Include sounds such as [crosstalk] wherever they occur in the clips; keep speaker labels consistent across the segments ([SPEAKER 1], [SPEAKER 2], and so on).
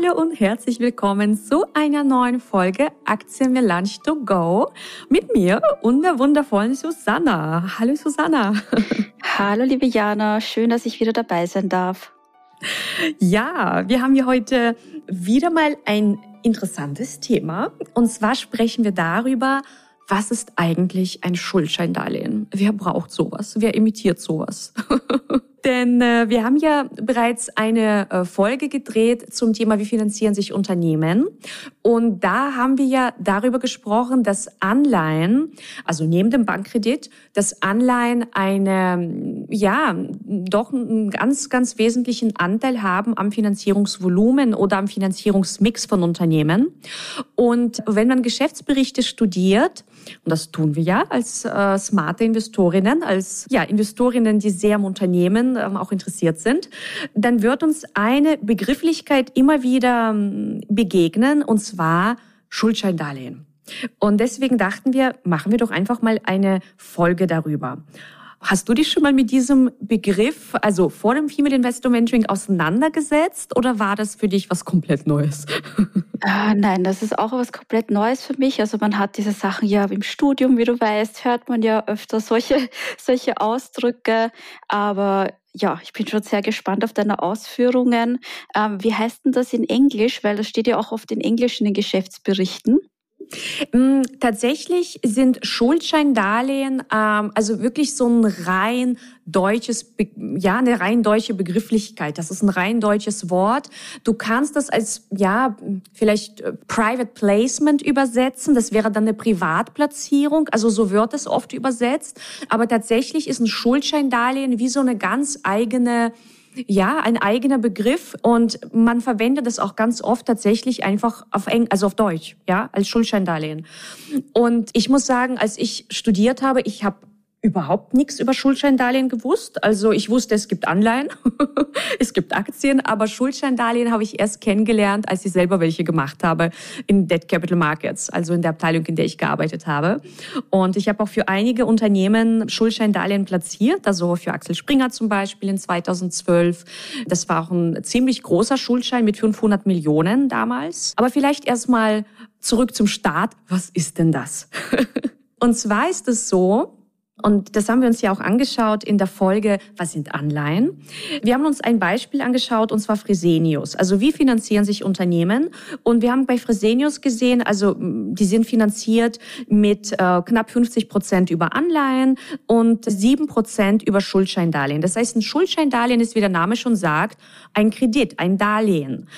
[SPEAKER 1] Hallo und herzlich willkommen zu einer neuen Folge Aktien Melange to Go mit mir und der wundervollen Susanna. Hallo Susanna. [laughs]
[SPEAKER 2] Hallo liebe Jana, schön, dass ich wieder dabei sein darf.
[SPEAKER 1] Ja, wir haben hier heute wieder mal ein interessantes Thema und zwar sprechen wir darüber, was ist eigentlich ein Schuldscheindarlehen? Wer braucht sowas? Wer imitiert sowas? [laughs] Denn äh, wir haben ja bereits eine äh, Folge gedreht zum Thema, wie finanzieren sich Unternehmen. Und da haben wir ja darüber gesprochen, dass Anleihen, also neben dem Bankkredit, dass Anleihen eine, ja, doch einen ganz, ganz wesentlichen Anteil haben am Finanzierungsvolumen oder am Finanzierungsmix von Unternehmen. Und wenn man Geschäftsberichte studiert, und das tun wir ja als äh, smarte Investorinnen, als ja, Investorinnen, die sehr am Unternehmen ähm, auch interessiert sind, dann wird uns eine Begrifflichkeit immer wieder ähm, begegnen, und zwar Schuldscheindarlehen. Und deswegen dachten wir, machen wir doch einfach mal eine Folge darüber. Hast du dich schon mal mit diesem Begriff, also vor dem Female Investor Mentoring, auseinandergesetzt oder war das für dich was komplett Neues? [laughs]
[SPEAKER 2] Ah, nein, das ist auch was komplett Neues für mich. Also man hat diese Sachen ja im Studium, wie du weißt, hört man ja öfter solche, [laughs] solche Ausdrücke. Aber ja, ich bin schon sehr gespannt auf deine Ausführungen. Ähm, wie heißt denn das in Englisch? Weil das steht ja auch oft in Englisch in den Geschäftsberichten.
[SPEAKER 1] Mm, tatsächlich sind Schuldscheindarlehen ähm, also wirklich so ein rein deutsches, ja, eine rein deutsche Begrifflichkeit. Das ist ein rein deutsches Wort. Du kannst das als, ja, vielleicht äh, Private Placement übersetzen. Das wäre dann eine Privatplatzierung. Also so wird es oft übersetzt. Aber tatsächlich ist ein Schuldscheindarlehen wie so eine ganz eigene ja, ein eigener Begriff und man verwendet es auch ganz oft tatsächlich einfach auf Eng also auf Deutsch, ja, als Schuldscheindarlehen. Und ich muss sagen, als ich studiert habe, ich habe überhaupt nichts über Schuldscheindarlehen gewusst. Also ich wusste, es gibt Anleihen, [laughs] es gibt Aktien, aber Schuldscheindarlehen habe ich erst kennengelernt, als ich selber welche gemacht habe in Debt Capital Markets, also in der Abteilung, in der ich gearbeitet habe. Und ich habe auch für einige Unternehmen Schuldscheindarlehen platziert, also für Axel Springer zum Beispiel in 2012. Das war auch ein ziemlich großer Schuldschein mit 500 Millionen damals. Aber vielleicht erstmal zurück zum Start. Was ist denn das? [laughs] Und zwar ist es so, und das haben wir uns ja auch angeschaut in der Folge, was sind Anleihen? Wir haben uns ein Beispiel angeschaut, und zwar Fresenius. Also wie finanzieren sich Unternehmen? Und wir haben bei Fresenius gesehen, also die sind finanziert mit äh, knapp 50 Prozent über Anleihen und sieben Prozent über Schuldscheindarlehen. Das heißt, ein Schuldscheindarlehen ist, wie der Name schon sagt, ein Kredit, ein Darlehen.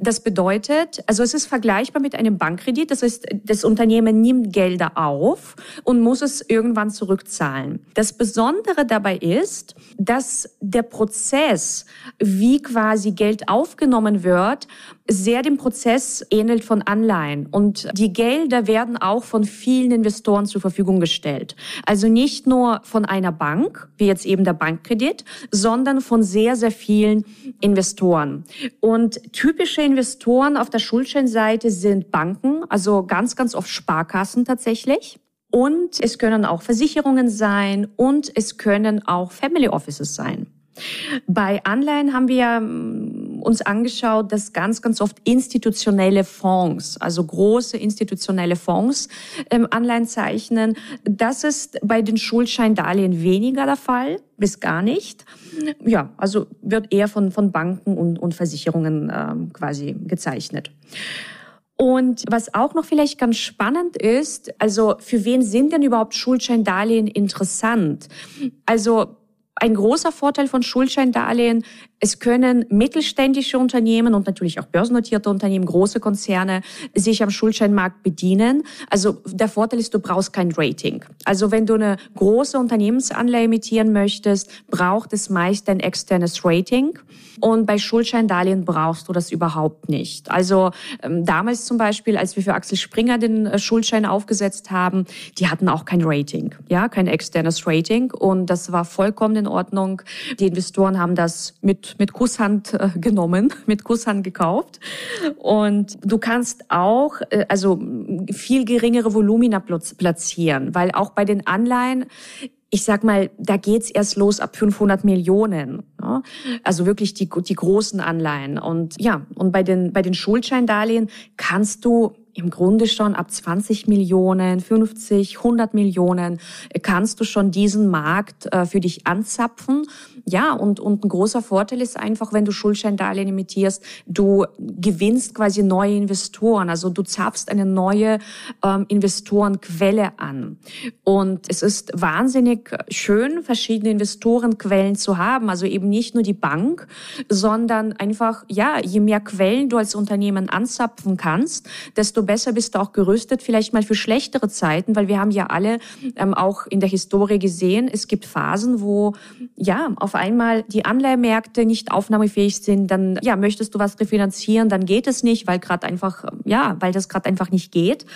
[SPEAKER 1] Das bedeutet, also es ist vergleichbar mit einem Bankkredit. Das heißt, das Unternehmen nimmt Gelder auf und muss es irgendwann zurückzahlen zahlen. Das Besondere dabei ist, dass der Prozess, wie quasi Geld aufgenommen wird, sehr dem Prozess ähnelt von Anleihen. Und die Gelder werden auch von vielen Investoren zur Verfügung gestellt. Also nicht nur von einer Bank, wie jetzt eben der Bankkredit, sondern von sehr, sehr vielen Investoren. Und typische Investoren auf der Schuldscheinseite sind Banken, also ganz, ganz oft Sparkassen tatsächlich. Und es können auch Versicherungen sein und es können auch Family Offices sein. Bei Anleihen haben wir ähm, uns angeschaut, dass ganz, ganz oft institutionelle Fonds, also große institutionelle Fonds, ähm, Anleihen zeichnen. Das ist bei den Schuldscheindarlehen weniger der Fall, bis gar nicht. Ja, also wird eher von, von Banken und, und Versicherungen ähm, quasi gezeichnet. Und was auch noch vielleicht ganz spannend ist, also für wen sind denn überhaupt Schuldscheindarlehen interessant? Also ein großer Vorteil von Schuldscheindarlehen, es können mittelständische Unternehmen und natürlich auch börsennotierte Unternehmen, große Konzerne sich am Schuldscheinmarkt bedienen. Also der Vorteil ist, du brauchst kein Rating. Also wenn du eine große Unternehmensanleihe emittieren möchtest, braucht es meist ein externes Rating. Und bei Schuldscheindarlehen brauchst du das überhaupt nicht. Also ähm, damals zum Beispiel, als wir für Axel Springer den äh, Schuldschein aufgesetzt haben, die hatten auch kein Rating, ja, kein externes Rating. Und das war vollkommen in Ordnung. Die Investoren haben das mit mit, Kusshand äh, genommen, [laughs] mit Kusshand gekauft. Und du kannst auch, äh, also viel geringere Volumina platzieren, weil auch bei den Anleihen ich sag mal, da geht's erst los ab 500 Millionen. Ja? Also wirklich die, die großen Anleihen. Und ja, und bei den, bei den Schuldscheindarlehen kannst du im Grunde schon ab 20 Millionen, 50, 100 Millionen kannst du schon diesen Markt äh, für dich anzapfen. Ja, und, und ein großer Vorteil ist einfach, wenn du Schuldscheindarlehen emittierst, du gewinnst quasi neue Investoren. Also du zapfst eine neue ähm, Investorenquelle an. Und es ist wahnsinnig schön, verschiedene Investorenquellen zu haben. Also eben nicht nur die Bank, sondern einfach, ja, je mehr Quellen du als Unternehmen anzapfen kannst, desto besser bist du auch gerüstet, vielleicht mal für schlechtere Zeiten, weil wir haben ja alle ähm, auch in der Historie gesehen, es gibt Phasen, wo ja auf einmal die Anleihemärkte nicht aufnahmefähig sind, dann ja möchtest du was refinanzieren, dann geht es nicht, weil gerade einfach ja, weil das gerade einfach nicht geht.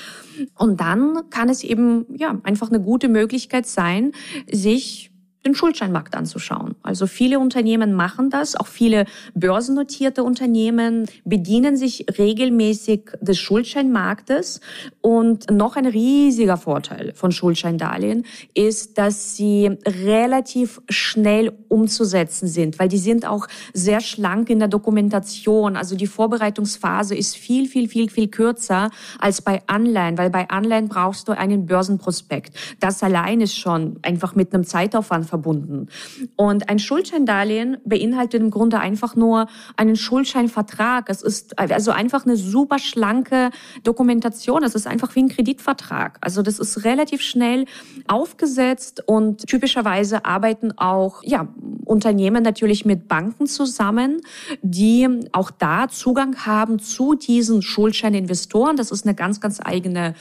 [SPEAKER 1] Und dann kann es eben ja einfach eine gute Möglichkeit sein, sich den Schuldscheinmarkt anzuschauen. Also viele Unternehmen machen das, auch viele börsennotierte Unternehmen bedienen sich regelmäßig des Schuldscheinmarktes. Und noch ein riesiger Vorteil von Schuldscheindarlehen ist, dass sie relativ schnell umzusetzen sind, weil die sind auch sehr schlank in der Dokumentation. Also die Vorbereitungsphase ist viel, viel, viel, viel kürzer als bei Anleihen, weil bei Anleihen brauchst du einen Börsenprospekt. Das allein ist schon einfach mit einem Zeitaufwand verbunden. Und ein Schuldscheindarlehen beinhaltet im Grunde einfach nur einen Schuldscheinvertrag. Es ist also einfach eine super schlanke Dokumentation. Es ist einfach wie ein Kreditvertrag. Also das ist relativ schnell aufgesetzt und typischerweise arbeiten auch, ja, Unternehmen natürlich mit Banken zusammen, die auch da Zugang haben zu diesen Schuldscheininvestoren. Das ist eine ganz, ganz eigene,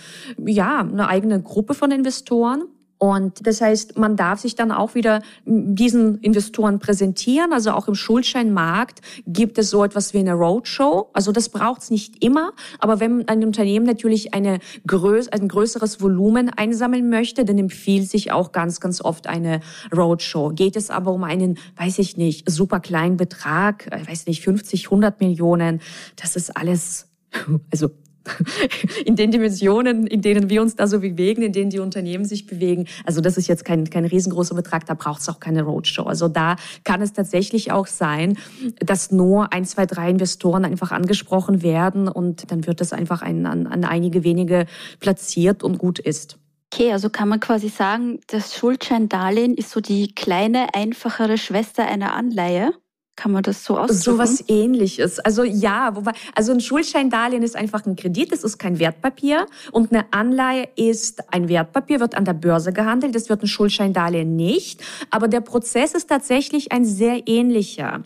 [SPEAKER 1] ja, eine eigene Gruppe von Investoren. Und das heißt, man darf sich dann auch wieder diesen Investoren präsentieren. Also auch im Schuldscheinmarkt gibt es so etwas wie eine Roadshow. Also das braucht es nicht immer. Aber wenn ein Unternehmen natürlich eine größ ein größeres Volumen einsammeln möchte, dann empfiehlt sich auch ganz, ganz oft eine Roadshow. Geht es aber um einen, weiß ich nicht, super kleinen Betrag, äh, weiß nicht, 50, 100 Millionen, das ist alles [laughs] also [laughs] in den Dimensionen, in denen wir uns da so bewegen, in denen die Unternehmen sich bewegen. Also das ist jetzt kein, kein riesengroßer Betrag, da braucht es auch keine Roadshow. Also da kann es tatsächlich auch sein, dass nur ein, zwei, drei Investoren einfach angesprochen werden und dann wird es einfach ein, an, an einige wenige platziert und gut ist.
[SPEAKER 2] Okay, also kann man quasi sagen, das Schuldscheindarlehen ist so die kleine, einfachere Schwester einer Anleihe? Kann man das so ausdrücken?
[SPEAKER 1] So was ähnliches. Also ja, wobei, also ein Schuldscheindarlehen ist einfach ein Kredit, es ist kein Wertpapier und eine Anleihe ist ein Wertpapier, wird an der Börse gehandelt, das wird ein Schuldscheindarlehen nicht, aber der Prozess ist tatsächlich ein sehr ähnlicher.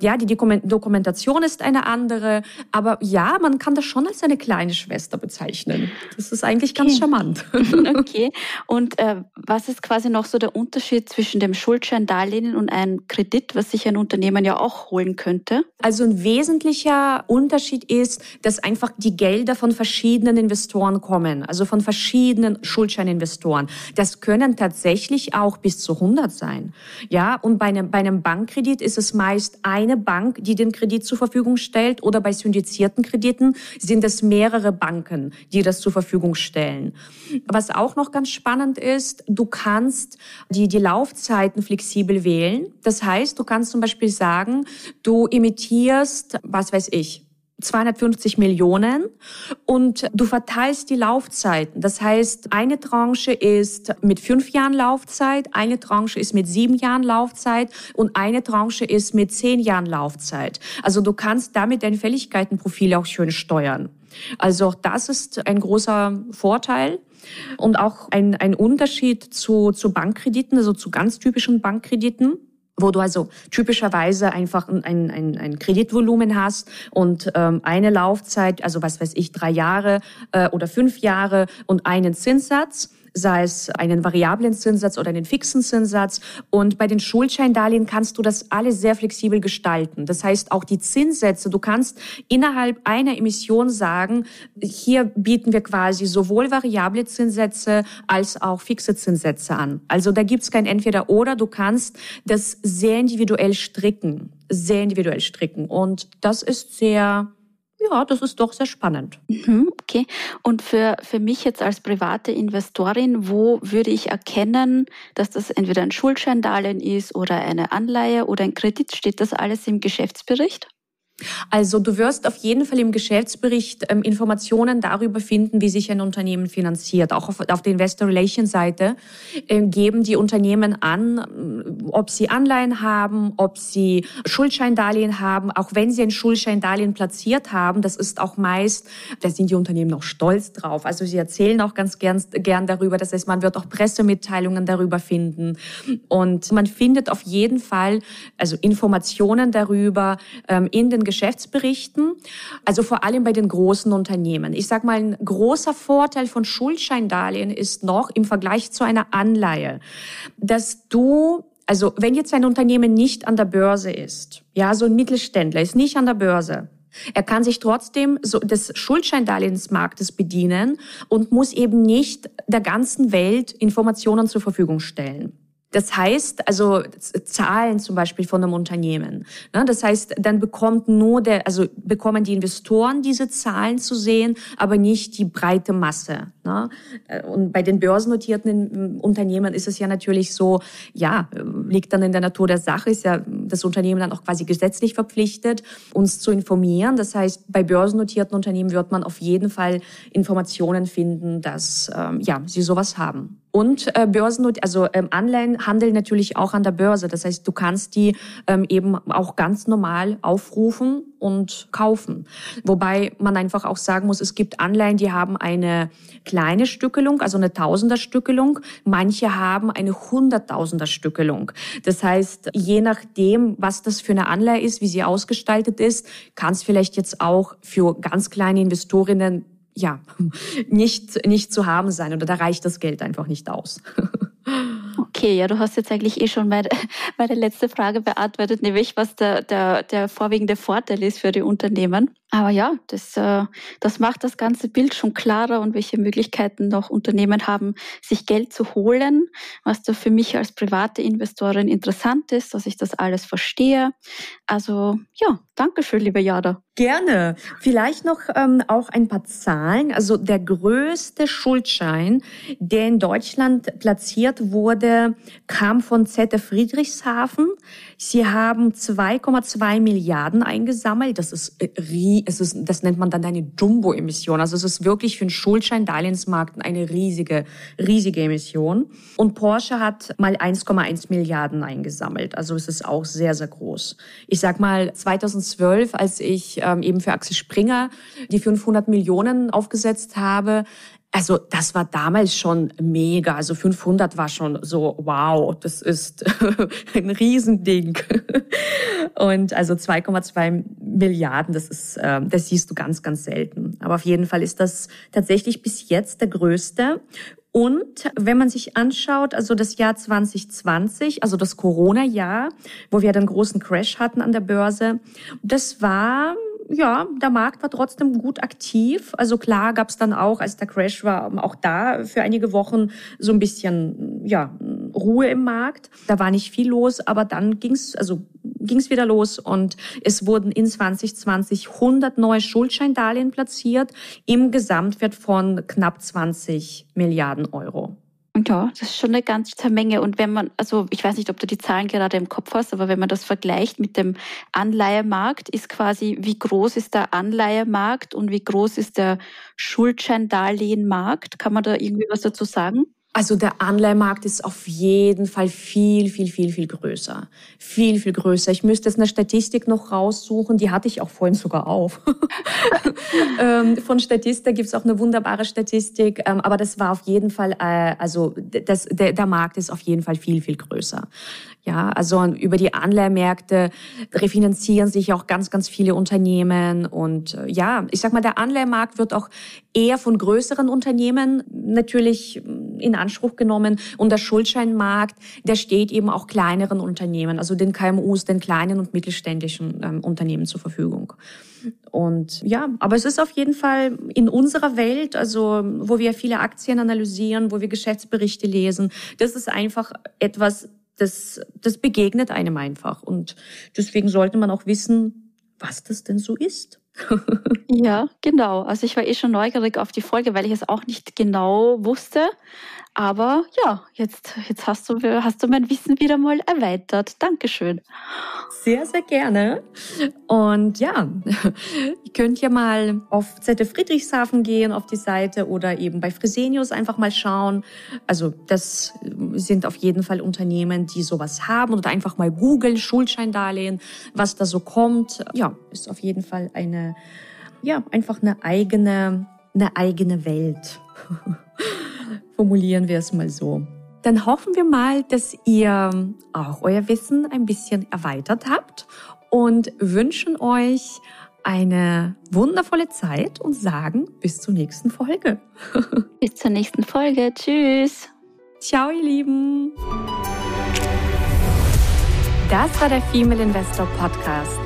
[SPEAKER 1] Ja, die Dokumentation ist eine andere, aber ja, man kann das schon als eine kleine Schwester bezeichnen. Das ist eigentlich ganz okay. charmant. [laughs]
[SPEAKER 2] Okay, [laughs] und äh, was ist quasi noch so der Unterschied zwischen dem Schuldscheindarlehen und einem Kredit, was sich ein Unternehmen ja auch holen könnte?
[SPEAKER 1] Also ein wesentlicher Unterschied ist, dass einfach die Gelder von verschiedenen Investoren kommen, also von verschiedenen Schuldscheininvestoren. Das können tatsächlich auch bis zu 100 sein. Ja, und bei einem, bei einem Bankkredit ist es meist eine Bank, die den Kredit zur Verfügung stellt oder bei syndizierten Krediten sind es mehrere Banken, die das zur Verfügung stellen. Was auch noch ganz spannend ist, du kannst die, die Laufzeiten flexibel wählen. Das heißt, du kannst zum Beispiel sagen, sagen, du emittierst, was weiß ich, 250 Millionen und du verteilst die Laufzeiten. Das heißt, eine Tranche ist mit fünf Jahren Laufzeit, eine Tranche ist mit sieben Jahren Laufzeit und eine Tranche ist mit zehn Jahren Laufzeit. Also du kannst damit dein Fälligkeitenprofil auch schön steuern. Also auch das ist ein großer Vorteil. Und auch ein, ein Unterschied zu, zu Bankkrediten, also zu ganz typischen Bankkrediten wo du also typischerweise einfach ein, ein, ein Kreditvolumen hast und ähm, eine Laufzeit, also was weiß ich, drei Jahre äh, oder fünf Jahre und einen Zinssatz sei es einen variablen Zinssatz oder einen fixen Zinssatz. Und bei den Schuldscheindarlehen kannst du das alles sehr flexibel gestalten. Das heißt, auch die Zinssätze, du kannst innerhalb einer Emission sagen, hier bieten wir quasi sowohl variable Zinssätze als auch fixe Zinssätze an. Also da gibt's kein Entweder-Oder, du kannst das sehr individuell stricken, sehr individuell stricken. Und das ist sehr ja, das ist doch sehr spannend.
[SPEAKER 2] Mhm, okay. Und für, für mich jetzt als private Investorin, wo würde ich erkennen, dass das entweder ein Schuldscheindarlehen ist oder eine Anleihe oder ein Kredit? Steht das alles im Geschäftsbericht?
[SPEAKER 1] Also du wirst auf jeden Fall im Geschäftsbericht ähm, Informationen darüber finden, wie sich ein Unternehmen finanziert. Auch auf, auf der Investor Relations Seite äh, geben die Unternehmen an, äh, ob sie Anleihen haben, ob sie Schuldscheindarlehen haben. Auch wenn sie ein Schuldscheindarlehen platziert haben, das ist auch meist, da sind die Unternehmen auch stolz drauf. Also sie erzählen auch ganz gern, gern darüber. Das heißt, man wird auch Pressemitteilungen darüber finden. Und man findet auf jeden Fall also Informationen darüber ähm, in den Geschäftsberichten, also vor allem bei den großen Unternehmen. Ich sage mal, ein großer Vorteil von Schuldscheindarlehen ist noch im Vergleich zu einer Anleihe, dass du also wenn jetzt ein Unternehmen nicht an der Börse ist, ja, so ein Mittelständler ist nicht an der Börse, er kann sich trotzdem so des Schuldscheindarlehensmarktes bedienen und muss eben nicht der ganzen Welt Informationen zur Verfügung stellen. Das heißt, also Zahlen zum Beispiel von einem Unternehmen. Ne? Das heißt, dann bekommt nur der, also bekommen die Investoren diese Zahlen zu sehen, aber nicht die breite Masse. Ne? Und bei den börsennotierten Unternehmen ist es ja natürlich so, ja, liegt dann in der Natur der Sache, ist ja das Unternehmen dann auch quasi gesetzlich verpflichtet, uns zu informieren. Das heißt, bei börsennotierten Unternehmen wird man auf jeden Fall Informationen finden, dass ähm, ja, sie sowas haben. Und äh, Börsennot also ähm, Anleihen handeln natürlich auch an der Börse. Das heißt, du kannst die ähm, eben auch ganz normal aufrufen und kaufen. Wobei man einfach auch sagen muss, es gibt Anleihen, die haben eine kleine Stückelung, also eine Tausenderstückelung. Manche haben eine Hunderttausenderstückelung. Das heißt, je nachdem, was das für eine Anleihe ist, wie sie ausgestaltet ist, kann es vielleicht jetzt auch für ganz kleine Investorinnen ja, [laughs] nicht, nicht zu haben sein oder da reicht das Geld einfach nicht aus. [laughs]
[SPEAKER 2] Okay, ja, du hast jetzt eigentlich eh schon meine, [laughs] meine letzte Frage beantwortet, nämlich was der, der, der vorwiegende Vorteil ist für die Unternehmen. Aber ja, das, äh, das macht das ganze Bild schon klarer und welche Möglichkeiten noch Unternehmen haben, sich Geld zu holen, was da für mich als private Investorin interessant ist, dass ich das alles verstehe. Also ja, danke schön, liebe Jada.
[SPEAKER 1] Gerne. Vielleicht noch ähm, auch ein paar Zahlen. Also der größte Schuldschein, der in Deutschland platziert wurde, kam von ZF Friedrichshafen. Sie haben 2,2 Milliarden eingesammelt. Das ist, äh, es ist, das nennt man dann eine Jumbo-Emission. Also es ist wirklich für den Schuldschein-Darlehensmarkt eine riesige, riesige Emission. Und Porsche hat mal 1,1 Milliarden eingesammelt. Also es ist auch sehr, sehr groß. Ich sag mal, 2012, als ich ähm, eben für Axel Springer die 500 Millionen aufgesetzt habe, also das war damals schon mega. Also 500 war schon so, wow, das ist [laughs] ein Riesending. Und also 2,2 Milliarden, das ist, äh, das siehst du ganz, ganz selten. Aber auf jeden Fall ist das tatsächlich bis jetzt der größte. Und wenn man sich anschaut, also das Jahr 2020, also das Corona-Jahr, wo wir den großen Crash hatten an der Börse, das war ja, der Markt war trotzdem gut aktiv. Also klar gab es dann auch, als der Crash war, auch da für einige Wochen so ein bisschen ja Ruhe im Markt. Da war nicht viel los, aber dann ging's also ging's wieder los und es wurden in 2020 100 neue Schuldscheindarlehen platziert im Gesamtwert von knapp 20 Milliarden Euro.
[SPEAKER 2] Ja, das ist schon eine ganze Menge. Und wenn man, also ich weiß nicht, ob du die Zahlen gerade im Kopf hast, aber wenn man das vergleicht mit dem Anleihemarkt, ist quasi, wie groß ist der Anleihemarkt und wie groß ist der Schuldscheindarlehenmarkt? Kann man da irgendwie was dazu sagen?
[SPEAKER 1] Also der Anleihemarkt ist auf jeden Fall viel, viel, viel, viel größer. Viel, viel größer. Ich müsste jetzt eine Statistik noch raussuchen, die hatte ich auch vorhin sogar auf. [laughs] Ähm, von Statista gibt es auch eine wunderbare Statistik, ähm, aber das war auf jeden Fall, äh, also das, der, der Markt ist auf jeden Fall viel, viel größer. Ja, also über die Anleihmärkte refinanzieren sich auch ganz, ganz viele Unternehmen. Und äh, ja, ich sag mal, der Anleihmarkt wird auch eher von größeren Unternehmen natürlich in Anspruch genommen. Und der Schuldscheinmarkt, der steht eben auch kleineren Unternehmen, also den KMUs, den kleinen und mittelständischen ähm, Unternehmen zur Verfügung. Und ja, aber es ist auf jeden Fall in unserer Welt, also wo wir viele Aktien analysieren, wo wir Geschäftsberichte lesen, das ist einfach etwas, das, das begegnet einem einfach. Und deswegen sollte man auch wissen, was das denn so ist. [laughs]
[SPEAKER 2] ja, genau. Also ich war eh schon neugierig auf die Folge, weil ich es auch nicht genau wusste. Aber ja, jetzt, jetzt hast, du, hast du mein Wissen wieder mal erweitert. Dankeschön.
[SPEAKER 1] Sehr, sehr gerne. Und ja, [laughs] ihr könnt ja mal auf ZF Friedrichshafen gehen, auf die Seite oder eben bei Fresenius einfach mal schauen. Also das sind auf jeden Fall Unternehmen, die sowas haben oder einfach mal googeln, Schuldscheindarlehen, was da so kommt. Ja, ist auf jeden Fall eine, ja, einfach eine eigene, eine eigene Welt. [laughs] Formulieren wir es mal so. Dann hoffen wir mal, dass ihr auch euer Wissen ein bisschen erweitert habt und wünschen euch eine wundervolle Zeit und sagen bis zur nächsten Folge. [laughs]
[SPEAKER 2] bis zur nächsten Folge. Tschüss.
[SPEAKER 1] Ciao, ihr Lieben. Das war der Female Investor Podcast.